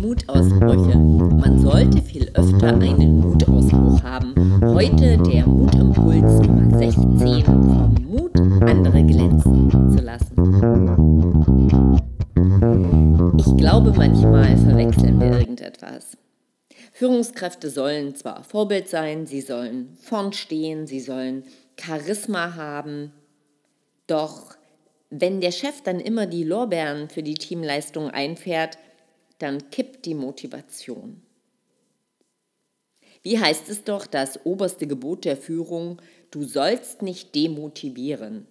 Mutausbrüche. Man sollte viel öfter einen Mutausbruch haben. Heute der Mutimpuls Nummer 16 vom Mut, andere glänzen zu lassen. Ich glaube, manchmal verwechseln wir irgendetwas. Führungskräfte sollen zwar Vorbild sein, sie sollen vorn stehen, sie sollen Charisma haben, doch wenn der Chef dann immer die Lorbeeren für die Teamleistung einfährt, dann kippt die Motivation. Wie heißt es doch, das oberste Gebot der Führung, du sollst nicht demotivieren.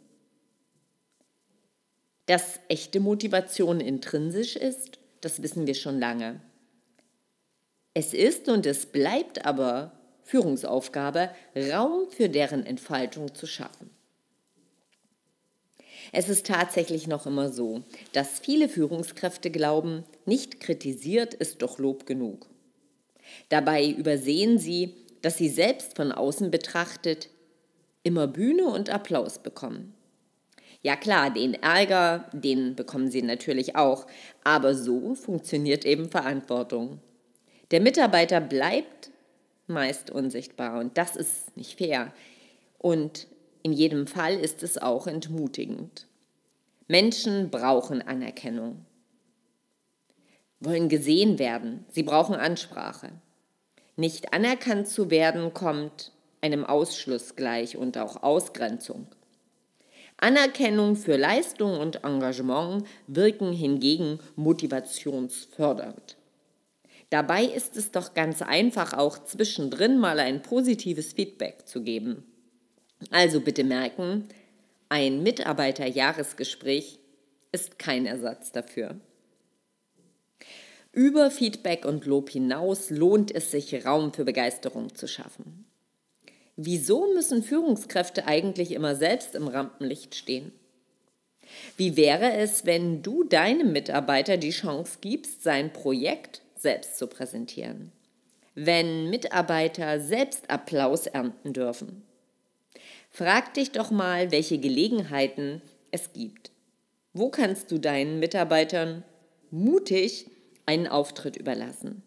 Dass echte Motivation intrinsisch ist, das wissen wir schon lange. Es ist und es bleibt aber Führungsaufgabe, Raum für deren Entfaltung zu schaffen. Es ist tatsächlich noch immer so, dass viele Führungskräfte glauben, nicht kritisiert ist doch Lob genug. Dabei übersehen sie, dass sie selbst von außen betrachtet immer Bühne und Applaus bekommen. Ja klar, den Ärger, den bekommen sie natürlich auch, aber so funktioniert eben Verantwortung. Der Mitarbeiter bleibt meist unsichtbar und das ist nicht fair. Und in jedem Fall ist es auch entmutigend. Menschen brauchen Anerkennung, wollen gesehen werden, sie brauchen Ansprache. Nicht anerkannt zu werden kommt einem Ausschluss gleich und auch Ausgrenzung. Anerkennung für Leistung und Engagement wirken hingegen motivationsfördernd. Dabei ist es doch ganz einfach, auch zwischendrin mal ein positives Feedback zu geben. Also bitte merken, ein Mitarbeiterjahresgespräch ist kein Ersatz dafür. Über Feedback und Lob hinaus lohnt es sich, Raum für Begeisterung zu schaffen. Wieso müssen Führungskräfte eigentlich immer selbst im Rampenlicht stehen? Wie wäre es, wenn du deinem Mitarbeiter die Chance gibst, sein Projekt selbst zu präsentieren? Wenn Mitarbeiter selbst Applaus ernten dürfen? Frag dich doch mal, welche Gelegenheiten es gibt. Wo kannst du deinen Mitarbeitern mutig einen Auftritt überlassen?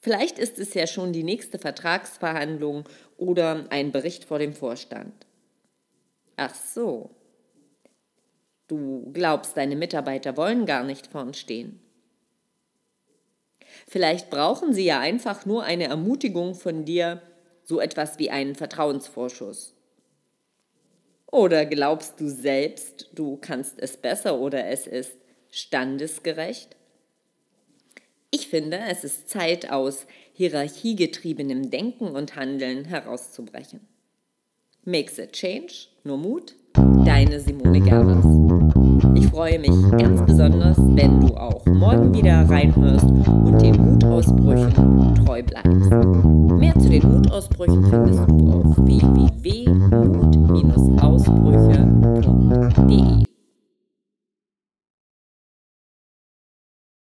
Vielleicht ist es ja schon die nächste Vertragsverhandlung oder ein Bericht vor dem Vorstand. Ach so. Du glaubst, deine Mitarbeiter wollen gar nicht vorn stehen. Vielleicht brauchen sie ja einfach nur eine Ermutigung von dir, so etwas wie einen Vertrauensvorschuss. Oder glaubst du selbst, du kannst es besser oder es ist standesgerecht? Ich finde, es ist Zeit, aus hierarchiegetriebenem Denken und Handeln herauszubrechen. Makes a change, nur Mut, deine Simone Gervers. Ich freue mich ganz besonders, wenn du auch morgen wieder reinhörst und den Mutausbrüchen treu bleibst. Mehr zu den Mutausbrüchen